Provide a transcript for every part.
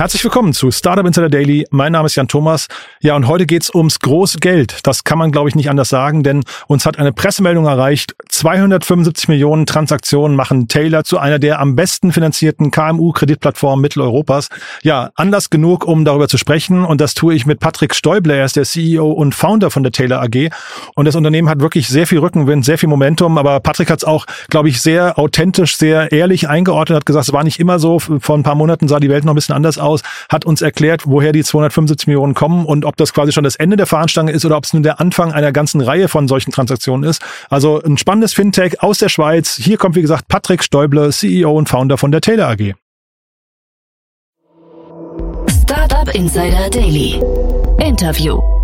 Herzlich willkommen zu Startup Insider Daily. Mein Name ist Jan Thomas. Ja, und heute geht's ums große Geld. Das kann man, glaube ich, nicht anders sagen, denn uns hat eine Pressemeldung erreicht. 275 Millionen Transaktionen machen Taylor zu einer der am besten finanzierten KMU-Kreditplattformen Mitteleuropas. Ja, anders genug, um darüber zu sprechen. Und das tue ich mit Patrick Stäubler. Er ist der CEO und Founder von der Taylor AG. Und das Unternehmen hat wirklich sehr viel Rückenwind, sehr viel Momentum. Aber Patrick hat es auch, glaube ich, sehr authentisch, sehr ehrlich eingeordnet, hat gesagt, es war nicht immer so. Vor ein paar Monaten sah die Welt noch ein bisschen anders aus, hat uns erklärt, woher die 275 Millionen kommen und ob das quasi schon das Ende der Fahnenstange ist oder ob es nun der Anfang einer ganzen Reihe von solchen Transaktionen ist. Also ein spannendes Fintech aus der Schweiz. Hier kommt, wie gesagt, Patrick Stäuble, CEO und Founder von der Taylor AG. Startup Insider Daily. Interview.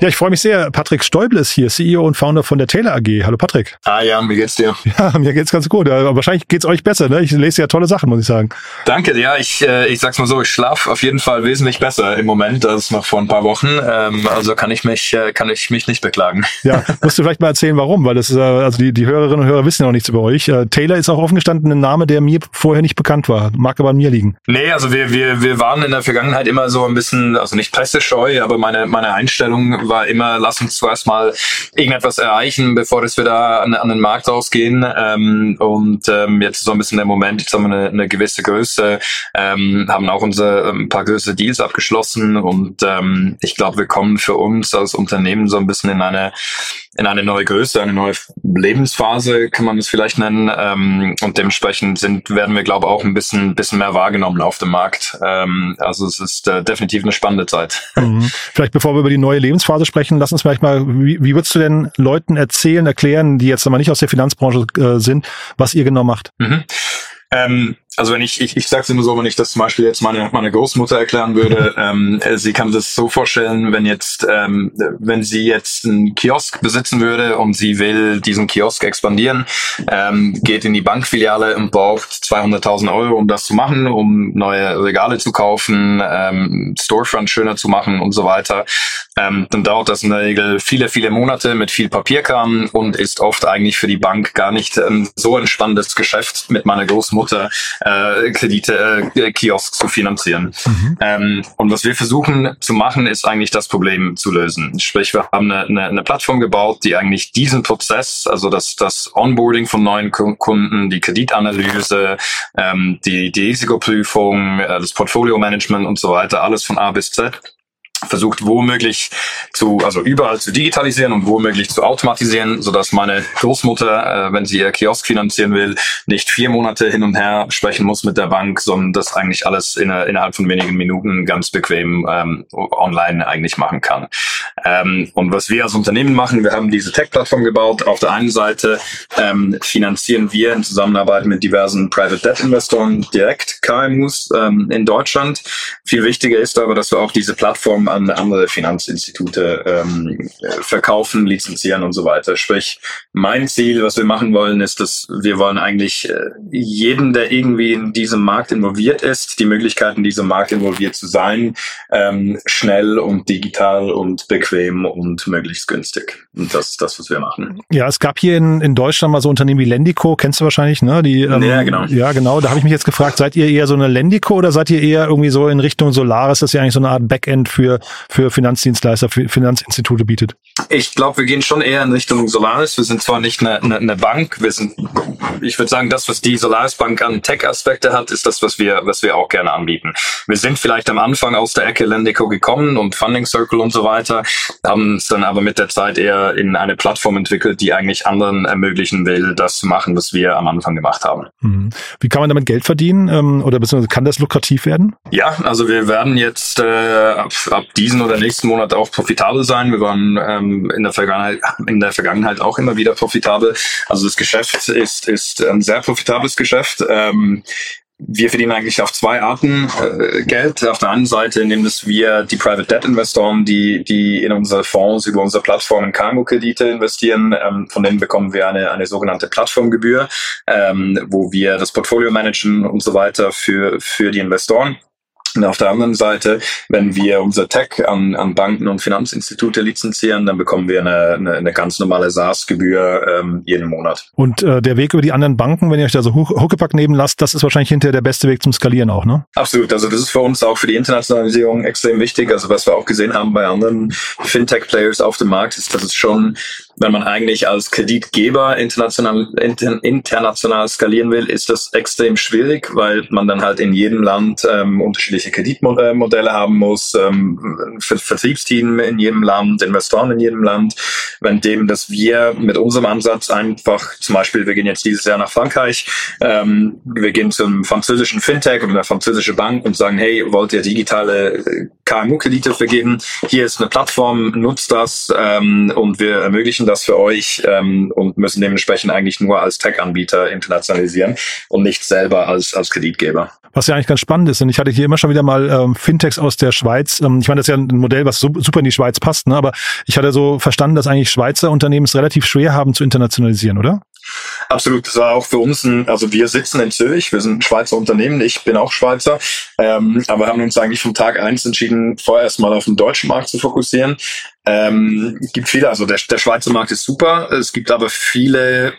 Ja, ich freue mich sehr. Patrick Stäuble ist hier, CEO und Founder von der Taylor AG. Hallo Patrick. Ah ja, wie geht's dir? Ja, mir geht's ganz gut. Aber wahrscheinlich geht's euch besser. Ne? Ich lese ja tolle Sachen, muss ich sagen. Danke. Ja, ich, äh, ich sag's mal so, ich schlafe auf jeden Fall wesentlich besser im Moment als noch vor ein paar Wochen. Ähm, also kann ich mich äh, kann ich mich nicht beklagen. Ja, musst du vielleicht mal erzählen, warum? Weil das ist, äh, also die, die Hörerinnen und Hörer wissen ja noch nichts über euch. Taylor ist auch offen gestanden ein Name, der mir vorher nicht bekannt war. Mag aber an mir liegen. Nee, also wir, wir, wir waren in der Vergangenheit immer so ein bisschen, also nicht pressescheu, aber meine, meine Einstellung war immer, lass uns zuerst mal irgendetwas erreichen, bevor wir da an, an den Markt rausgehen. Ähm, und ähm, jetzt so ein bisschen der Moment, jetzt haben wir eine, eine gewisse Größe, ähm, haben auch unsere ein paar größere Deals abgeschlossen und ähm, ich glaube, wir kommen für uns als Unternehmen so ein bisschen in eine in eine neue Größe, eine neue Lebensphase, kann man es vielleicht nennen. Ähm, und dementsprechend sind, werden wir, glaube ich, auch ein bisschen, bisschen mehr wahrgenommen auf dem Markt. Ähm, also es ist äh, definitiv eine spannende Zeit. Mhm. Vielleicht bevor wir über die neue Lebensphase sprechen, lass uns vielleicht mal, wie, wie würdest du denn Leuten erzählen, erklären, die jetzt aber nicht aus der Finanzbranche äh, sind, was ihr genau macht? Mhm. Ähm, also wenn ich, ich, ich sage es immer so, wenn ich das zum Beispiel jetzt meine, meine Großmutter erklären würde, ähm, äh, sie kann das so vorstellen, wenn jetzt, ähm, wenn sie jetzt einen Kiosk besitzen würde und sie will diesen Kiosk expandieren, ähm, geht in die Bankfiliale und braucht 200.000 Euro, um das zu machen, um neue Regale zu kaufen, ähm, Storefront schöner zu machen und so weiter, ähm, dann dauert das in der Regel viele, viele Monate mit viel Papierkram und ist oft eigentlich für die Bank gar nicht ähm, so ein spannendes Geschäft mit meiner Großmutter äh, Kredite, äh, Kiosk zu finanzieren. Mhm. Ähm, und was wir versuchen zu machen, ist eigentlich das Problem zu lösen. Sprich, wir haben eine, eine, eine Plattform gebaut, die eigentlich diesen Prozess, also das, das Onboarding von neuen Kunden, die Kreditanalyse, ähm, die, die Risikoprüfung, äh, das Portfolio-Management und so weiter, alles von A bis Z versucht womöglich zu, also überall zu digitalisieren und womöglich zu automatisieren, so dass meine Großmutter, äh, wenn sie ihr Kiosk finanzieren will, nicht vier Monate hin und her sprechen muss mit der Bank, sondern das eigentlich alles in, innerhalb von wenigen Minuten ganz bequem ähm, online eigentlich machen kann. Ähm, und was wir als Unternehmen machen, wir haben diese Tech-Plattform gebaut. Auf der einen Seite ähm, finanzieren wir in Zusammenarbeit mit diversen Private Debt Investoren direkt KMUs ähm, in Deutschland. Viel wichtiger ist aber, dass wir auch diese Plattform an andere Finanzinstitute ähm, verkaufen, lizenzieren und so weiter. Sprich, mein Ziel, was wir machen wollen, ist, dass wir wollen eigentlich äh, jeden, der irgendwie in diesem Markt involviert ist, die Möglichkeit, in diesem Markt involviert zu sein, ähm, schnell und digital und bequem und möglichst günstig. Und das ist das, was wir machen. Ja, es gab hier in, in Deutschland mal so Unternehmen wie Lendico, kennst du wahrscheinlich, ne? Die, ähm, ja, genau. Ja, genau. Da habe ich mich jetzt gefragt, seid ihr eher so eine Lendico oder seid ihr eher irgendwie so in Richtung Solaris, das ist ja eigentlich so eine Art Backend für für, Finanzdienstleister, für Finanzinstitute bietet? Ich glaube, wir gehen schon eher in Richtung Solaris. Wir sind zwar nicht eine, eine, eine Bank, wir sind, ich würde sagen, das, was die Solaris Bank an Tech-Aspekte hat, ist das, was wir, was wir auch gerne anbieten. Wir sind vielleicht am Anfang aus der Ecke Lendico gekommen und Funding Circle und so weiter, haben es dann aber mit der Zeit eher in eine Plattform entwickelt, die eigentlich anderen ermöglichen will, das zu machen, was wir am Anfang gemacht haben. Mhm. Wie kann man damit Geld verdienen ähm, oder beziehungsweise kann das lukrativ werden? Ja, also wir werden jetzt äh, ab, ab diesen oder nächsten Monat auch profitabel sein. Wir waren ähm, in der Vergangenheit in der Vergangenheit auch immer wieder profitabel. Also das Geschäft ist ist ein sehr profitables Geschäft. Ähm, wir verdienen eigentlich auf zwei Arten äh, Geld. Auf der einen Seite, indem dass wir die Private Debt Investoren, die, die in unsere Fonds über unsere Plattform in KMU-Kredite investieren, ähm, von denen bekommen wir eine, eine sogenannte Plattformgebühr, ähm, wo wir das Portfolio managen und so weiter für, für die Investoren. Und auf der anderen Seite, wenn wir unser Tech an, an Banken und Finanzinstitute lizenzieren, dann bekommen wir eine, eine, eine ganz normale SaaS-Gebühr ähm, jeden Monat. Und äh, der Weg über die anderen Banken, wenn ihr euch da so Huckepack nehmen lasst, das ist wahrscheinlich hinterher der beste Weg zum Skalieren auch, ne? Absolut. Also das ist für uns auch für die Internationalisierung extrem wichtig. Also was wir auch gesehen haben bei anderen Fintech-Players auf dem Markt, ist, dass es schon wenn man eigentlich als Kreditgeber international, inter, international skalieren will, ist das extrem schwierig, weil man dann halt in jedem Land ähm, unterschiedliche Kreditmodelle haben muss, ähm, Vertriebsteam in jedem Land, Investoren in jedem Land. Wenn dem, dass wir mit unserem Ansatz einfach, zum Beispiel, wir gehen jetzt dieses Jahr nach Frankreich, ähm, wir gehen zum französischen Fintech oder einer französischen Bank und sagen, hey, wollt ihr digitale äh, KMU-Kredite vergeben? Hier ist eine Plattform, nutzt das ähm, und wir ermöglichen das für euch ähm, und müssen dementsprechend eigentlich nur als Tech-Anbieter internationalisieren und nicht selber als, als Kreditgeber. Was ja eigentlich ganz spannend ist, und ich hatte hier immer schon wieder mal ähm, Fintechs aus der Schweiz. Ähm, ich meine, das ist ja ein Modell, was super in die Schweiz passt, ne? aber ich hatte so verstanden, dass eigentlich Schweizer Unternehmen es relativ schwer haben zu internationalisieren, oder? Absolut, das war auch für uns ein, also wir sitzen in Zürich, wir sind ein Schweizer Unternehmen, ich bin auch Schweizer, ähm, aber haben uns eigentlich vom Tag eins entschieden, vorerst mal auf den deutschen Markt zu fokussieren. Ähm, gibt viele, also der, der Schweizer Markt ist super, es gibt aber viele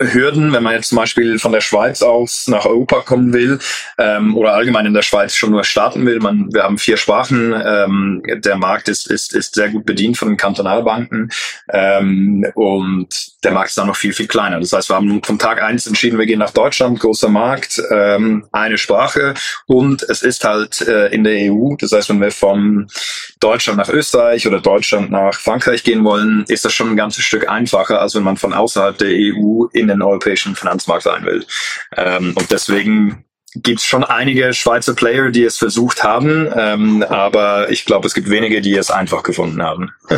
Hürden, wenn man jetzt zum Beispiel von der Schweiz aus nach Europa kommen will ähm, oder allgemein in der Schweiz schon nur starten will. Man, wir haben vier Sprachen. Ähm, der Markt ist, ist, ist sehr gut bedient von den Kantonalbanken ähm, und der Markt ist dann noch viel, viel kleiner. Das heißt, wir haben vom Tag eins entschieden, wir gehen nach Deutschland, großer Markt, ähm, eine Sprache und es ist halt äh, in der EU. Das heißt, wenn wir von Deutschland nach Österreich oder Deutschland nach Frankreich gehen wollen, ist das schon ein ganzes Stück einfacher, als wenn man von außerhalb der EU in den europäischen Finanzmarkt sein will. Ähm, und deswegen gibt es schon einige Schweizer Player, die es versucht haben, ähm, aber ich glaube, es gibt wenige, die es einfach gefunden haben.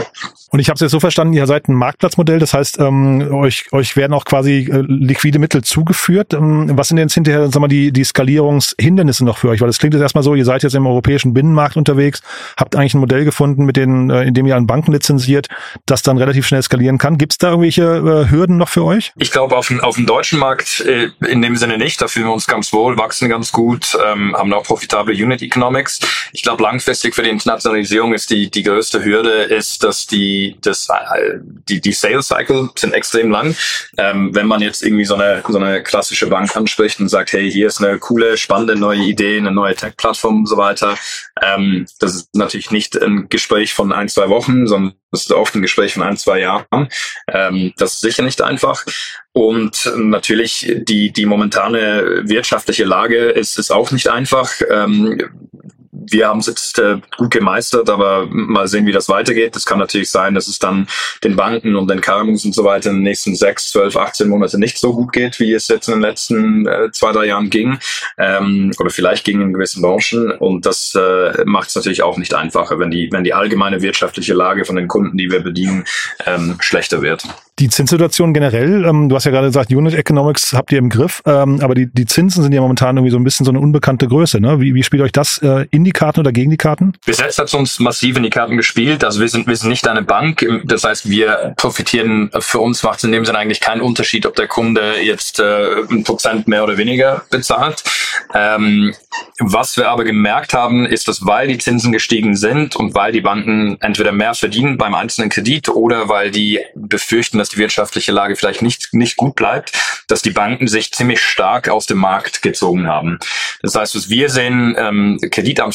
Und ich habe es jetzt so verstanden, ihr seid ein Marktplatzmodell, das heißt, ähm, euch, euch werden auch quasi äh, liquide Mittel zugeführt. Ähm, was sind denn jetzt hinterher sagen wir, mal, die, die Skalierungshindernisse noch für euch? Weil das klingt jetzt erstmal so, ihr seid jetzt im europäischen Binnenmarkt unterwegs, habt eigentlich ein Modell gefunden, mit den, äh, in dem ihr an Banken lizenziert, das dann relativ schnell skalieren kann. Gibt es da irgendwelche äh, Hürden noch für euch? Ich glaube, auf, auf dem deutschen Markt äh, in dem Sinne nicht. Da fühlen wir uns ganz wohl, wachsen wachsen ganz gut, ähm, haben auch profitable Unit Economics. Ich glaube, langfristig für die Internationalisierung ist die, die größte Hürde, ist, dass die, das, äh, die, die Sales Cycle sind extrem lang. Ähm, wenn man jetzt irgendwie so eine, so eine klassische Bank anspricht und sagt, hey, hier ist eine coole, spannende neue Idee, eine neue Tech-Plattform und so weiter, ähm, das ist natürlich nicht ein Gespräch von ein, zwei Wochen, sondern das ist oft ein Gespräch von ein, zwei Jahren. Ähm, das ist sicher nicht einfach. Und natürlich die, die momentane wirtschaftliche Lage ist, ist auch nicht einfach. Ähm, wir haben es jetzt äh, gut gemeistert, aber mal sehen, wie das weitergeht. Das kann natürlich sein, dass es dann den Banken und den KMUs und so weiter in den nächsten sechs, zwölf, 18 Monate nicht so gut geht, wie es jetzt in den letzten äh, zwei, drei Jahren ging. Ähm, oder vielleicht ging in gewissen Branchen. Und das äh, macht es natürlich auch nicht einfacher, wenn die, wenn die allgemeine wirtschaftliche Lage von den Kunden, die wir bedienen, ähm, schlechter wird. Die Zinssituation generell, ähm, du hast ja gerade gesagt, Unit Economics habt ihr im Griff, ähm, aber die, die Zinsen sind ja momentan irgendwie so ein bisschen so eine unbekannte Größe. Ne? Wie, wie spielt euch das äh, in die Karten oder gegen die Karten? Bis jetzt hat es uns massiv in die Karten gespielt. Also wir sind, wir sind nicht eine Bank. Das heißt, wir profitieren, für uns macht es in dem Sinne eigentlich keinen Unterschied, ob der Kunde jetzt äh, ein Prozent mehr oder weniger bezahlt. Ähm, was wir aber gemerkt haben, ist, dass weil die Zinsen gestiegen sind und weil die Banken entweder mehr verdienen beim einzelnen Kredit oder weil die befürchten, dass die wirtschaftliche Lage vielleicht nicht, nicht gut bleibt, dass die Banken sich ziemlich stark aus dem Markt gezogen haben. Das heißt, was wir sehen, ähm,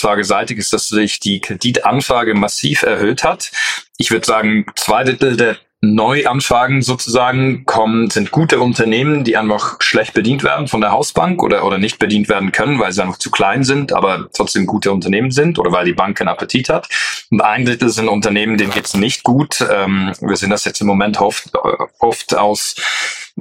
Kreditanfrageseitig, ist, dass sich die Kreditanfrage massiv erhöht hat. Ich würde sagen, zwei Drittel der Neuanfragen sozusagen kommen, sind gute Unternehmen, die einfach schlecht bedient werden von der Hausbank oder, oder nicht bedient werden können, weil sie einfach zu klein sind, aber trotzdem gute Unternehmen sind oder weil die Bank keinen Appetit hat. Und ein Drittel sind Unternehmen, denen geht's nicht gut. Ähm, wir sehen das jetzt im Moment oft, oft aus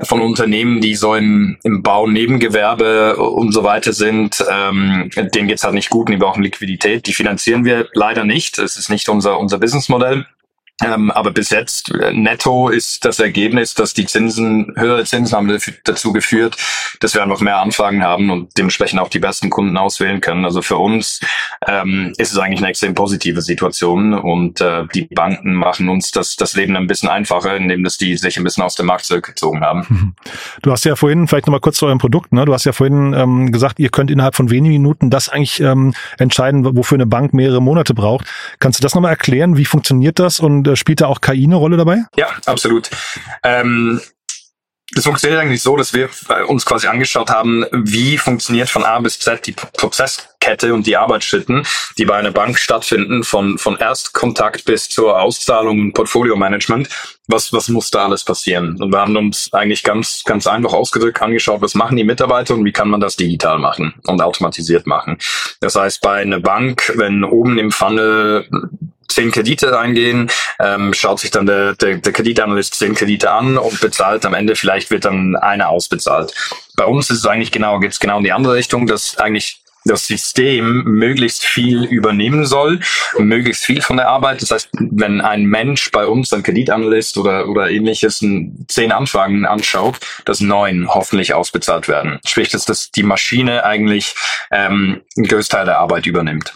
von Unternehmen, die so in, im Bau, Nebengewerbe und so weiter sind, ähm, denen geht's halt nicht gut und die brauchen Liquidität. Die finanzieren wir leider nicht. Es ist nicht unser, unser Businessmodell. Ähm, aber bis jetzt äh, netto ist das Ergebnis, dass die Zinsen, höhere Zinsen haben dazu geführt, dass wir einfach mehr Anfragen haben und dementsprechend auch die besten Kunden auswählen können. Also für uns ähm, ist es eigentlich eine extrem positive Situation und äh, die Banken machen uns das, das Leben ein bisschen einfacher, indem dass die sich ein bisschen aus dem Markt zurückgezogen haben. Du hast ja vorhin, vielleicht nochmal kurz zu eurem Produkt, ne? du hast ja vorhin ähm, gesagt, ihr könnt innerhalb von wenigen Minuten das eigentlich ähm, entscheiden, wofür eine Bank mehrere Monate braucht. Kannst du das nochmal erklären? Wie funktioniert das und äh, spielt da auch KI eine Rolle dabei? Ja, absolut. Ähm, das funktioniert eigentlich so, dass wir uns quasi angeschaut haben, wie funktioniert von A bis Z die Prozesskette und die Arbeitsschritten, die bei einer Bank stattfinden, von, von Erstkontakt bis zur Auszahlung und Portfolio-Management. Was, was muss da alles passieren? Und wir haben uns eigentlich ganz, ganz einfach ausgedrückt angeschaut, was machen die Mitarbeiter und wie kann man das digital machen und automatisiert machen. Das heißt, bei einer Bank, wenn oben im Funnel zehn Kredite eingehen, ähm, schaut sich dann der, der, der Kreditanalyst zehn Kredite an und bezahlt am Ende, vielleicht wird dann einer ausbezahlt. Bei uns ist es eigentlich genau, geht es genau in die andere Richtung, dass eigentlich das System möglichst viel übernehmen soll, möglichst viel von der Arbeit. Das heißt, wenn ein Mensch bei uns, ein Kreditanalyst oder, oder ähnliches, zehn Anfragen anschaut, dass neun hoffentlich ausbezahlt werden. Sprich, dass das die Maschine eigentlich ähm, einen Großteil der Arbeit übernimmt.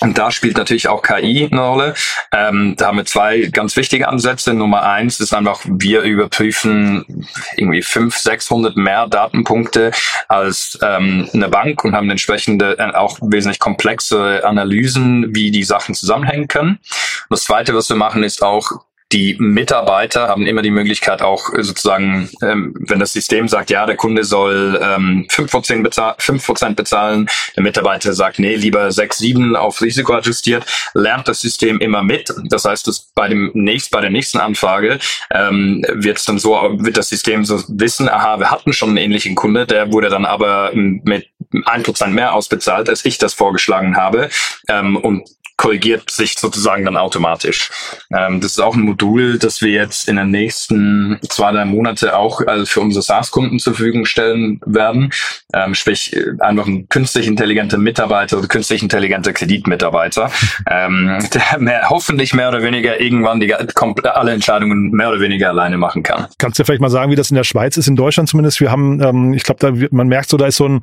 Und da spielt natürlich auch KI eine Rolle. Ähm, da haben wir zwei ganz wichtige Ansätze. Nummer eins ist einfach, wir überprüfen irgendwie fünf, 600 mehr Datenpunkte als ähm, eine Bank und haben entsprechende äh, auch wesentlich komplexe Analysen, wie die Sachen zusammenhängen können. Und das zweite, was wir machen, ist auch die Mitarbeiter haben immer die Möglichkeit auch sozusagen, ähm, wenn das System sagt, ja, der Kunde soll ähm, 5%, bezahl 5 bezahlen, der Mitarbeiter sagt, nee, lieber 6, 7 auf Risiko adjustiert, lernt das System immer mit. Das heißt, dass bei dem nächst, bei der nächsten Anfrage ähm, wird es dann so, wird das System so wissen, aha, wir hatten schon einen ähnlichen Kunde, der wurde dann aber mit 1% mehr ausbezahlt, als ich das vorgeschlagen habe. Ähm, und korrigiert sich sozusagen dann automatisch. Ähm, das ist auch ein Modul, das wir jetzt in den nächsten zwei, drei Monate auch also für unsere SaaS-Kunden zur Verfügung stellen werden. Ähm, sprich, einfach ein künstlich intelligenter Mitarbeiter oder künstlich intelligenter Kreditmitarbeiter, ähm, der mehr, hoffentlich mehr oder weniger irgendwann die, alle Entscheidungen mehr oder weniger alleine machen kann. Kannst du vielleicht mal sagen, wie das in der Schweiz ist, in Deutschland zumindest? Wir haben, ähm, ich glaube, da man merkt so, da ist so ein,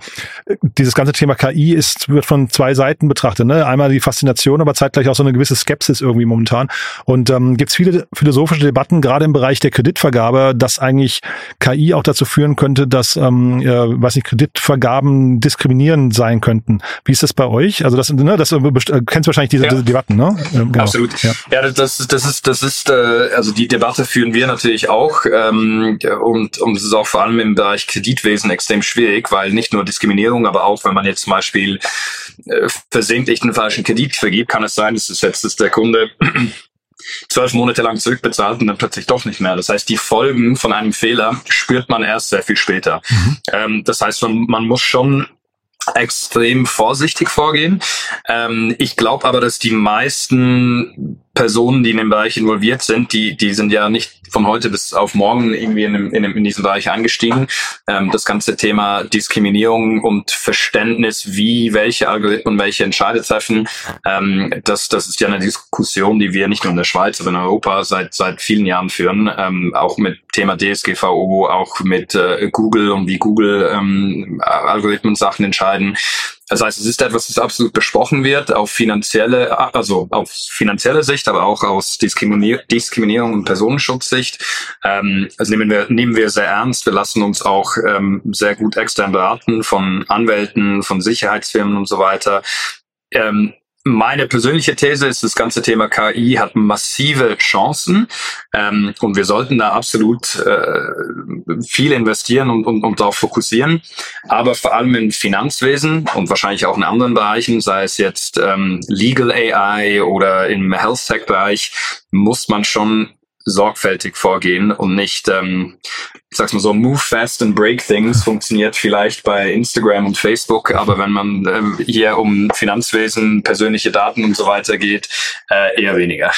dieses ganze Thema KI ist, wird von zwei Seiten betrachtet. Ne? Einmal die Faszination aber zeitgleich auch so eine gewisse Skepsis irgendwie momentan. Und ähm, gibt es viele philosophische Debatten, gerade im Bereich der Kreditvergabe, dass eigentlich KI auch dazu führen könnte, dass, ähm, äh, weiß nicht, Kreditvergaben diskriminierend sein könnten. Wie ist das bei euch? Also das, ne, das äh, kennst du wahrscheinlich diese, ja. Debatten, ne? Ähm, genau. Absolut. Ja. ja, das, das ist, das ist, äh, also die Debatte führen wir natürlich auch ähm, und, und es ist auch vor allem im Bereich Kreditwesen extrem schwierig, weil nicht nur Diskriminierung, aber auch wenn man jetzt zum Beispiel äh, versehentlich einen falschen Kredit vergibt, kann es sein, dass es jetzt dass der Kunde zwölf Monate lang zurückbezahlt und dann plötzlich doch nicht mehr. Das heißt, die Folgen von einem Fehler spürt man erst sehr viel später. Mhm. Ähm, das heißt, man, man muss schon extrem vorsichtig vorgehen. Ähm, ich glaube aber, dass die meisten Personen, die in dem Bereich involviert sind, die, die sind ja nicht von heute bis auf morgen irgendwie in, in, in diesem Bereich eingestiegen. Ähm, das ganze Thema Diskriminierung und Verständnis, wie welche Algorithmen welche Entscheide treffen, ähm, das, das ist ja eine Diskussion, die wir nicht nur in der Schweiz, aber in Europa seit, seit vielen Jahren führen, ähm, auch mit Thema DSGVO, auch mit äh, Google und wie Google ähm, Algorithmen Sachen entscheiden. Das heißt, es ist etwas, das absolut besprochen wird auf finanzielle, also auf finanzielle Sicht, aber auch aus Diskriminier Diskriminierung und Personenschutzsicht. Ähm, also nehmen wir, nehmen wir sehr ernst. Wir lassen uns auch ähm, sehr gut extern beraten von Anwälten, von Sicherheitsfirmen und so weiter. Ähm, meine persönliche These ist, das ganze Thema KI hat massive Chancen ähm, und wir sollten da absolut äh, viel investieren und, und, und darauf fokussieren. Aber vor allem im Finanzwesen und wahrscheinlich auch in anderen Bereichen, sei es jetzt ähm, Legal AI oder im Health Tech Bereich, muss man schon sorgfältig vorgehen und nicht, ähm, ich sag's mal so, move fast and break things funktioniert vielleicht bei Instagram und Facebook, aber wenn man ähm, hier um Finanzwesen, persönliche Daten und so weiter geht, äh, eher weniger.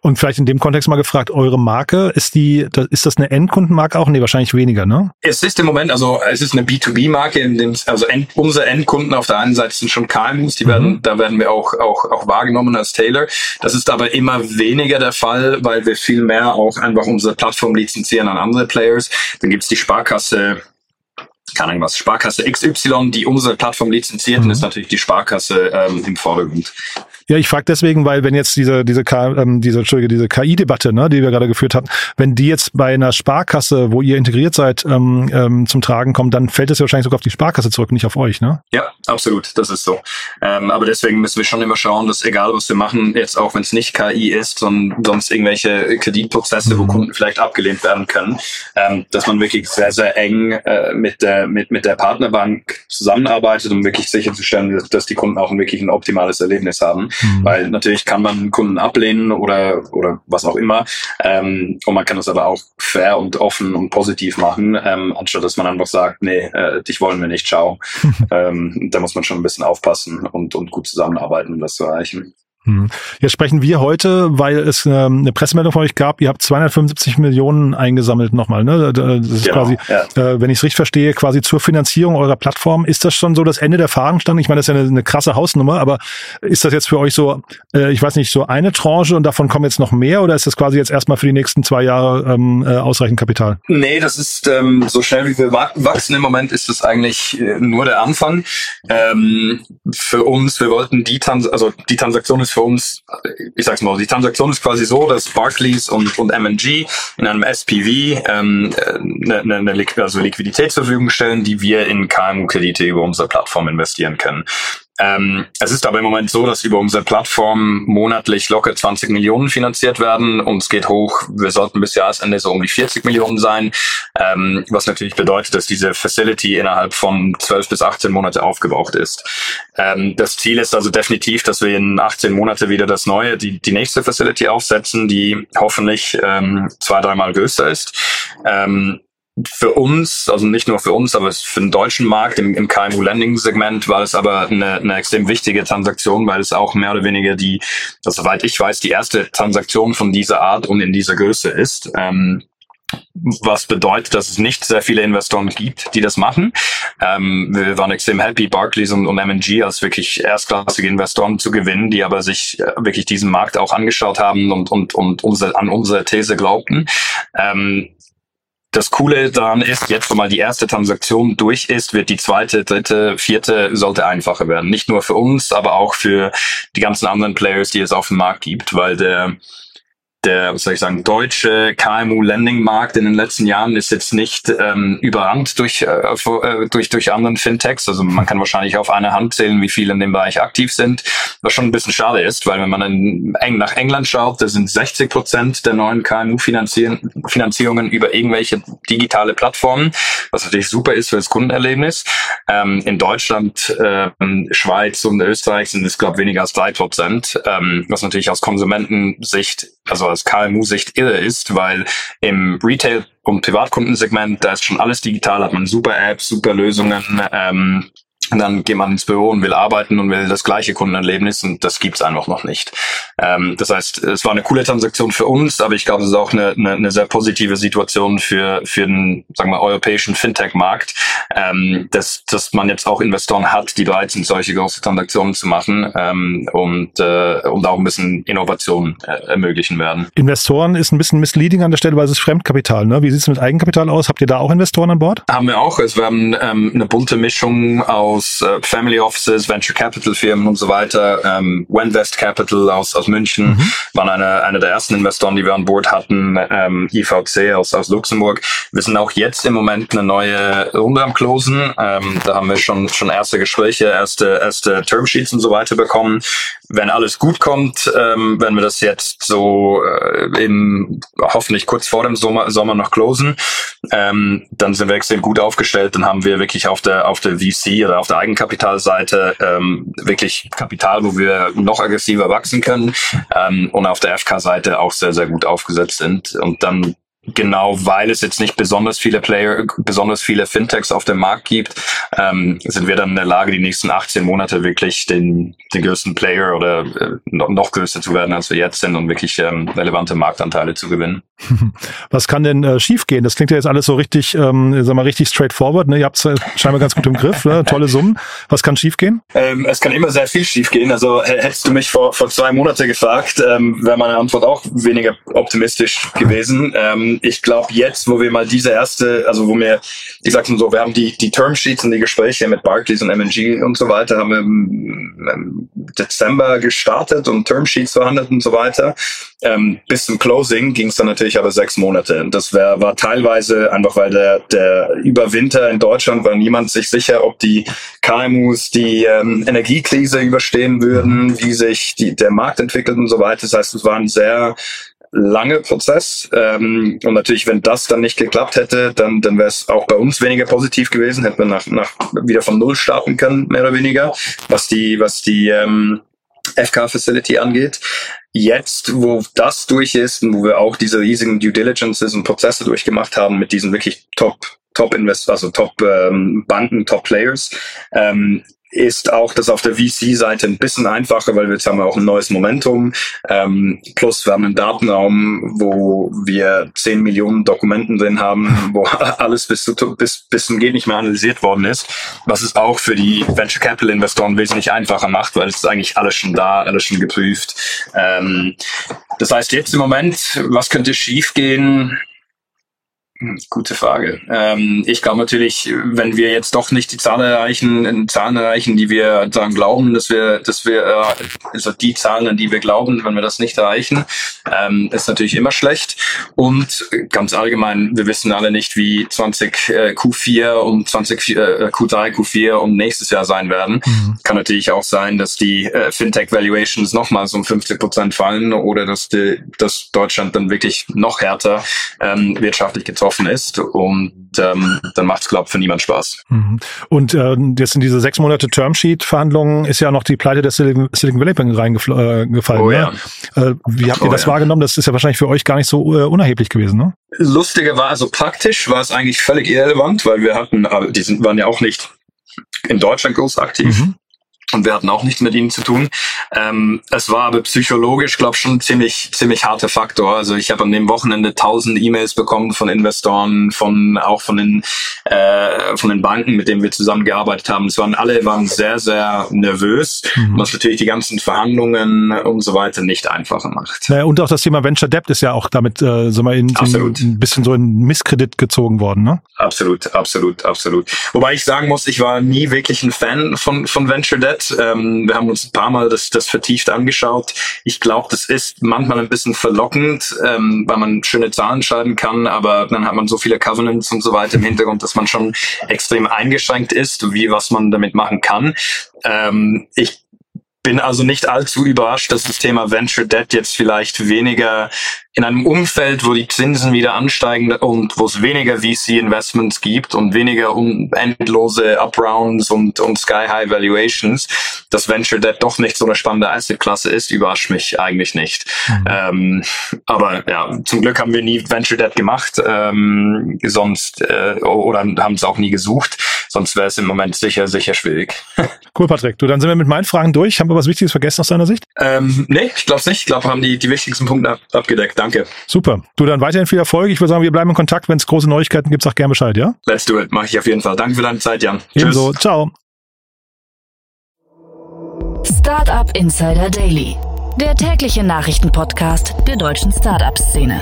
Und vielleicht in dem Kontext mal gefragt, eure Marke, ist die, ist das eine Endkundenmarke auch? Nee, wahrscheinlich weniger, ne? Es ist im Moment, also es ist eine B2B-Marke, in dem, also end, unsere Endkunden auf der einen Seite sind schon KMUs, die werden, mhm. da werden wir auch, auch, auch wahrgenommen als Taylor. Das ist aber immer weniger der Fall, weil wir viel mehr auch einfach unsere Plattform lizenzieren an andere Players. Dann gibt's die Sparkasse keine Ahnung was, Sparkasse XY, die unsere Plattform lizenziert, mhm. ist natürlich die Sparkasse ähm, im Vordergrund. Ja, ich frage deswegen, weil wenn jetzt diese diese ähm, diese Entschuldige, diese KI-Debatte, ne, die wir gerade geführt hatten, wenn die jetzt bei einer Sparkasse, wo ihr integriert seid, ähm, ähm, zum Tragen kommt, dann fällt es ja wahrscheinlich sogar auf die Sparkasse zurück, nicht auf euch, ne? Ja, absolut, das ist so. Ähm, aber deswegen müssen wir schon immer schauen, dass egal was wir machen, jetzt auch wenn es nicht KI ist, sondern sonst irgendwelche Kreditprozesse, mhm. wo Kunden vielleicht abgelehnt werden können, ähm, dass man wirklich sehr sehr eng äh, mit der mit mit der Partnerbank zusammenarbeitet, um wirklich sicherzustellen, dass, dass die Kunden auch wirklich ein optimales Erlebnis haben. Mhm. Weil natürlich kann man Kunden ablehnen oder, oder was auch immer. Ähm, und man kann das aber auch fair und offen und positiv machen, ähm, anstatt dass man einfach sagt, nee, äh, dich wollen wir nicht, ciao. ähm, da muss man schon ein bisschen aufpassen und, und gut zusammenarbeiten, um das zu erreichen. Hm. Jetzt sprechen wir heute, weil es ähm, eine Pressemeldung von euch gab, ihr habt 275 Millionen eingesammelt nochmal. Ne? Das ist genau, quasi, ja. äh, wenn ich es richtig verstehe, quasi zur Finanzierung eurer Plattform. Ist das schon so das Ende der Fahnenstange? Ich meine, das ist ja eine, eine krasse Hausnummer, aber ist das jetzt für euch so, äh, ich weiß nicht, so eine Tranche und davon kommen jetzt noch mehr oder ist das quasi jetzt erstmal für die nächsten zwei Jahre ähm, äh, ausreichend Kapital? Nee, das ist ähm, so schnell wie wir wachsen im Moment, ist das eigentlich äh, nur der Anfang. Ähm, für uns, wir wollten die, Trans also die Transaktion ist uns, ich sag's mal, die Transaktion ist quasi so, dass Barclays und, und M&G in einem SPV ähm, eine, eine, eine also Liquidität zur Verfügung stellen, die wir in KMU-Kredite über unsere Plattform investieren können. Ähm, es ist aber im Moment so, dass über unsere Plattform monatlich locker 20 Millionen finanziert werden und es geht hoch. Wir sollten bis Jahresende so um die 40 Millionen sein, ähm, was natürlich bedeutet, dass diese Facility innerhalb von 12 bis 18 Monate aufgebraucht ist. Ähm, das Ziel ist also definitiv, dass wir in 18 Monate wieder das neue, die, die nächste Facility aufsetzen, die hoffentlich ähm, zwei, dreimal größer ist. Ähm, für uns, also nicht nur für uns, aber für den deutschen Markt im, im KMU-Lending-Segment war es aber eine, eine extrem wichtige Transaktion, weil es auch mehr oder weniger die, also soweit ich weiß, die erste Transaktion von dieser Art und in dieser Größe ist. Ähm, was bedeutet, dass es nicht sehr viele Investoren gibt, die das machen. Ähm, wir waren extrem happy, Barclays und, und M&G als wirklich erstklassige Investoren zu gewinnen, die aber sich äh, wirklich diesen Markt auch angeschaut haben und, und, und unsere, an unsere These glaubten. Ähm, das Coole daran ist, jetzt, wo mal die erste Transaktion durch ist, wird die zweite, dritte, vierte sollte einfacher werden. Nicht nur für uns, aber auch für die ganzen anderen Players, die es auf dem Markt gibt, weil der der, was soll ich sagen, deutsche KMU-Lending-Markt in den letzten Jahren ist jetzt nicht ähm, überrannt durch, äh, äh, durch, durch anderen Fintechs. Also man kann wahrscheinlich auf eine Hand zählen, wie viele in dem Bereich aktiv sind, was schon ein bisschen schade ist, weil wenn man in, eng nach England schaut, da sind 60 Prozent der neuen KMU-Finanzierungen über irgendwelche digitale Plattformen, was natürlich super ist für das Kundenerlebnis. Ähm, in Deutschland, äh, Schweiz und Österreich sind es, glaube ich, weniger als drei Prozent, ähm, was natürlich aus Konsumentensicht, also aus KMU-Sicht irre ist, weil im Retail- und Privatkundensegment, da ist schon alles digital, hat man super Apps, super Lösungen, ähm, dann geht man ins Büro und will arbeiten und will das gleiche Kundenerlebnis und das gibt's einfach noch nicht. Ähm, das heißt, es war eine coole Transaktion für uns, aber ich glaube, es ist auch eine, eine, eine sehr positive Situation für, für den, sagen wir, europäischen Fintech-Markt, ähm, dass, dass man jetzt auch Investoren hat, die bereit sind, solche große Transaktionen zu machen ähm, und, äh, und auch ein bisschen Innovation äh, ermöglichen werden. Investoren ist ein bisschen misleading an der Stelle, weil es ist Fremdkapital. Ne? Wie sieht's mit Eigenkapital aus? Habt ihr da auch Investoren an Bord? Haben wir auch. Wir haben ähm, eine bunte Mischung aus aus äh, Family Offices, Venture Capital Firmen und so weiter. Ähm, Wenvest Capital aus, aus München mhm. waren eine, eine der ersten Investoren, die wir an Bord hatten. Ähm, IVC aus, aus Luxemburg. Wir sind auch jetzt im Moment eine neue Runde am Closen. Ähm, da haben wir schon, schon erste Gespräche, erste, erste Termsheets und so weiter bekommen. Wenn alles gut kommt, ähm, werden wir das jetzt so äh, im, hoffentlich kurz vor dem Sommer, Sommer noch closen. Ähm, dann sind wir extrem gut aufgestellt. Dann haben wir wirklich auf der, auf der VC oder auf der Eigenkapitalseite ähm, wirklich Kapital, wo wir noch aggressiver wachsen können ähm, und auf der FK-Seite auch sehr, sehr gut aufgesetzt sind. Und dann genau weil es jetzt nicht besonders viele Player, besonders viele Fintechs auf dem Markt gibt, ähm, sind wir dann in der Lage, die nächsten 18 Monate wirklich den, den größten Player oder äh, noch, noch größer zu werden, als wir jetzt sind und wirklich ähm, relevante Marktanteile zu gewinnen. Was kann denn äh, schiefgehen? Das klingt ja jetzt alles so richtig, ähm, sag mal, richtig straightforward. Ne? Ihr habt es äh, scheinbar ganz gut im Griff, ne? tolle Summen. Was kann schiefgehen? Ähm, es kann immer sehr viel schiefgehen. Also hättest du mich vor, vor zwei Monaten gefragt, ähm, wäre meine Antwort auch weniger optimistisch gewesen. Ähm, ich glaube jetzt, wo wir mal diese erste, also wo wir, ich sag's mal so, wir haben die, die Termsheets und die Gespräche mit Barclays und MNG und so weiter, haben wir im Dezember gestartet und Termsheets verhandelt und so weiter. Ähm, bis zum Closing ging es dann natürlich aber sechs Monate. Das wär, war teilweise einfach, weil der, der über Winter in Deutschland war niemand sich sicher, ob die KMUs die ähm, Energiekrise überstehen würden, wie sich die, der Markt entwickelt und so weiter. Das heißt, es war ein sehr lange Prozess. Ähm, und natürlich, wenn das dann nicht geklappt hätte, dann, dann wäre es auch bei uns weniger positiv gewesen, hätten wir nach, nach wieder von Null starten können, mehr oder weniger, was die, was die ähm, FK-Facility angeht. Jetzt, wo das durch ist und wo wir auch diese riesigen Due Diligences und Prozesse durchgemacht haben mit diesen wirklich Top Top Invest, also Top ähm, Banken, Top Players, ähm, ist auch das auf der VC-Seite ein bisschen einfacher, weil wir jetzt haben wir auch ein neues Momentum. Ähm, plus wir haben einen Datenraum, wo wir 10 Millionen Dokumenten drin haben, wo alles bis, zu, bis, bis zum Geht nicht mehr analysiert worden ist. Was es auch für die Venture Capital Investoren wesentlich einfacher macht, weil es ist eigentlich alles schon da, alles schon geprüft. Ähm, das heißt jetzt im Moment, was könnte schiefgehen? Hm, gute Frage. Ähm, ich glaube natürlich, wenn wir jetzt doch nicht die Zahlen erreichen, Zahlen erreichen, die wir daran glauben, dass wir, dass wir, äh, also die Zahlen, an die wir glauben, wenn wir das nicht erreichen, ähm, ist natürlich immer schlecht. Und ganz allgemein, wir wissen alle nicht, wie 20 äh, Q4 und 20 äh, Q3, Q4 und nächstes Jahr sein werden. Mhm. Kann natürlich auch sein, dass die äh, Fintech Valuations nochmal so um 50 Prozent fallen oder dass, die, dass Deutschland dann wirklich noch härter ähm, wirtschaftlich getroffen offen ist und ähm, dann macht es, glaube ich, für niemand Spaß. Mhm. Und äh, jetzt in diese sechs Monate Termsheet-Verhandlungen ist ja noch die Pleite der Silicon, Silicon Valley Bank reingefallen. Äh, oh, ne? ja. äh, wie habt ihr oh, das ja. wahrgenommen? Das ist ja wahrscheinlich für euch gar nicht so äh, unerheblich gewesen, ne? Lustiger war, also praktisch war es eigentlich völlig irrelevant, weil wir hatten, die sind, waren ja auch nicht in Deutschland groß aktiv. Mhm und wir hatten auch nichts mit ihnen zu tun. Ähm, es war aber psychologisch, glaube ich, schon ziemlich ziemlich harter Faktor. Also ich habe an dem Wochenende tausend E-Mails bekommen von Investoren, von auch von den äh, von den Banken, mit denen wir zusammengearbeitet haben. Es waren alle waren sehr sehr nervös, mhm. was natürlich die ganzen Verhandlungen und so weiter nicht einfacher macht. Naja, und auch das Thema Venture Debt ist ja auch damit äh, so mal in, in, ein bisschen so in Misskredit gezogen worden, ne? Absolut, absolut, absolut. Wobei ich sagen muss, ich war nie wirklich ein Fan von von Venture Debt. Ähm, wir haben uns ein paar Mal das, das vertieft angeschaut. Ich glaube, das ist manchmal ein bisschen verlockend, ähm, weil man schöne Zahlen schreiben kann, aber dann hat man so viele Covenants und so weiter im Hintergrund, dass man schon extrem eingeschränkt ist, wie was man damit machen kann. Ähm, ich bin also nicht allzu überrascht, dass das Thema Venture Debt jetzt vielleicht weniger in einem Umfeld, wo die Zinsen wieder ansteigen und wo es weniger VC-Investments gibt und weniger endlose Uprounds und, und Sky-High Valuations, dass Venture Debt doch nicht so eine spannende Asset-Klasse ist, überrascht mich eigentlich nicht. Mhm. Ähm, aber ja, zum Glück haben wir nie Venture Debt gemacht, ähm, sonst äh, oder haben es auch nie gesucht, sonst wäre es im Moment sicher, sicher schwierig. cool, Patrick. Du, dann sind wir mit meinen Fragen durch. Haben wir was Wichtiges vergessen aus deiner Sicht? Ähm, nee, ich glaube nicht. Ich glaube, wir haben die, die wichtigsten Punkte ab, abgedeckt. Danke. Super. Du dann weiterhin viel Erfolg. Ich würde sagen, wir bleiben in Kontakt. Wenn es große Neuigkeiten gibt, sag gerne Bescheid, ja? Let's do it. Mache ich auf jeden Fall. Danke für deine Zeit, Jan. Ebenso. Tschüss. Ciao. Startup Insider Daily. Der tägliche Nachrichtenpodcast der deutschen Startup-Szene.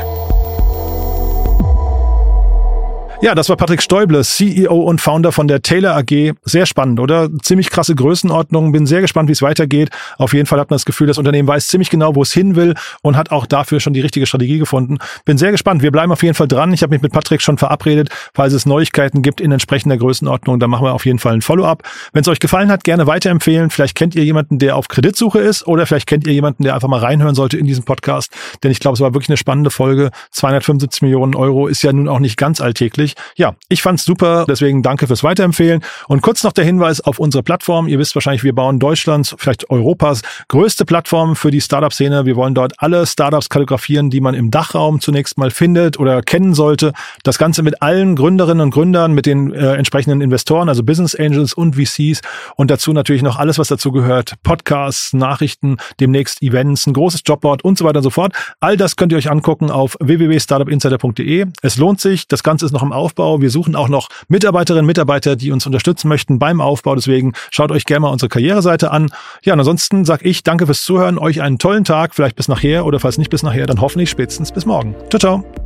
Ja, das war Patrick Stäuble, CEO und Founder von der Taylor AG. Sehr spannend, oder? Ziemlich krasse Größenordnung. Bin sehr gespannt, wie es weitergeht. Auf jeden Fall hat man das Gefühl, das Unternehmen weiß ziemlich genau, wo es hin will und hat auch dafür schon die richtige Strategie gefunden. Bin sehr gespannt. Wir bleiben auf jeden Fall dran. Ich habe mich mit Patrick schon verabredet, falls es Neuigkeiten gibt in entsprechender Größenordnung. Dann machen wir auf jeden Fall ein Follow-up. Wenn es euch gefallen hat, gerne weiterempfehlen. Vielleicht kennt ihr jemanden, der auf Kreditsuche ist oder vielleicht kennt ihr jemanden, der einfach mal reinhören sollte in diesen Podcast. Denn ich glaube, es war wirklich eine spannende Folge. 275 Millionen Euro ist ja nun auch nicht ganz alltäglich nicht. Ja, ich fand's super, deswegen danke fürs Weiterempfehlen. Und kurz noch der Hinweis auf unsere Plattform. Ihr wisst wahrscheinlich, wir bauen Deutschlands, vielleicht Europas größte Plattform für die Startup-Szene. Wir wollen dort alle Startups kalligrafieren, die man im Dachraum zunächst mal findet oder kennen sollte. Das Ganze mit allen Gründerinnen und Gründern, mit den äh, entsprechenden Investoren, also Business Angels und VCs und dazu natürlich noch alles, was dazu gehört. Podcasts, Nachrichten, demnächst Events, ein großes Jobboard und so weiter und so fort. All das könnt ihr euch angucken auf www.startupinsider.de. Es lohnt sich. Das Ganze ist noch im Aufbau. Wir suchen auch noch Mitarbeiterinnen, Mitarbeiter, die uns unterstützen möchten beim Aufbau. Deswegen schaut euch gerne mal unsere Karriereseite an. Ja, und ansonsten sage ich danke fürs Zuhören, euch einen tollen Tag, vielleicht bis nachher oder falls nicht bis nachher, dann hoffentlich spätestens bis morgen. Ciao, ciao.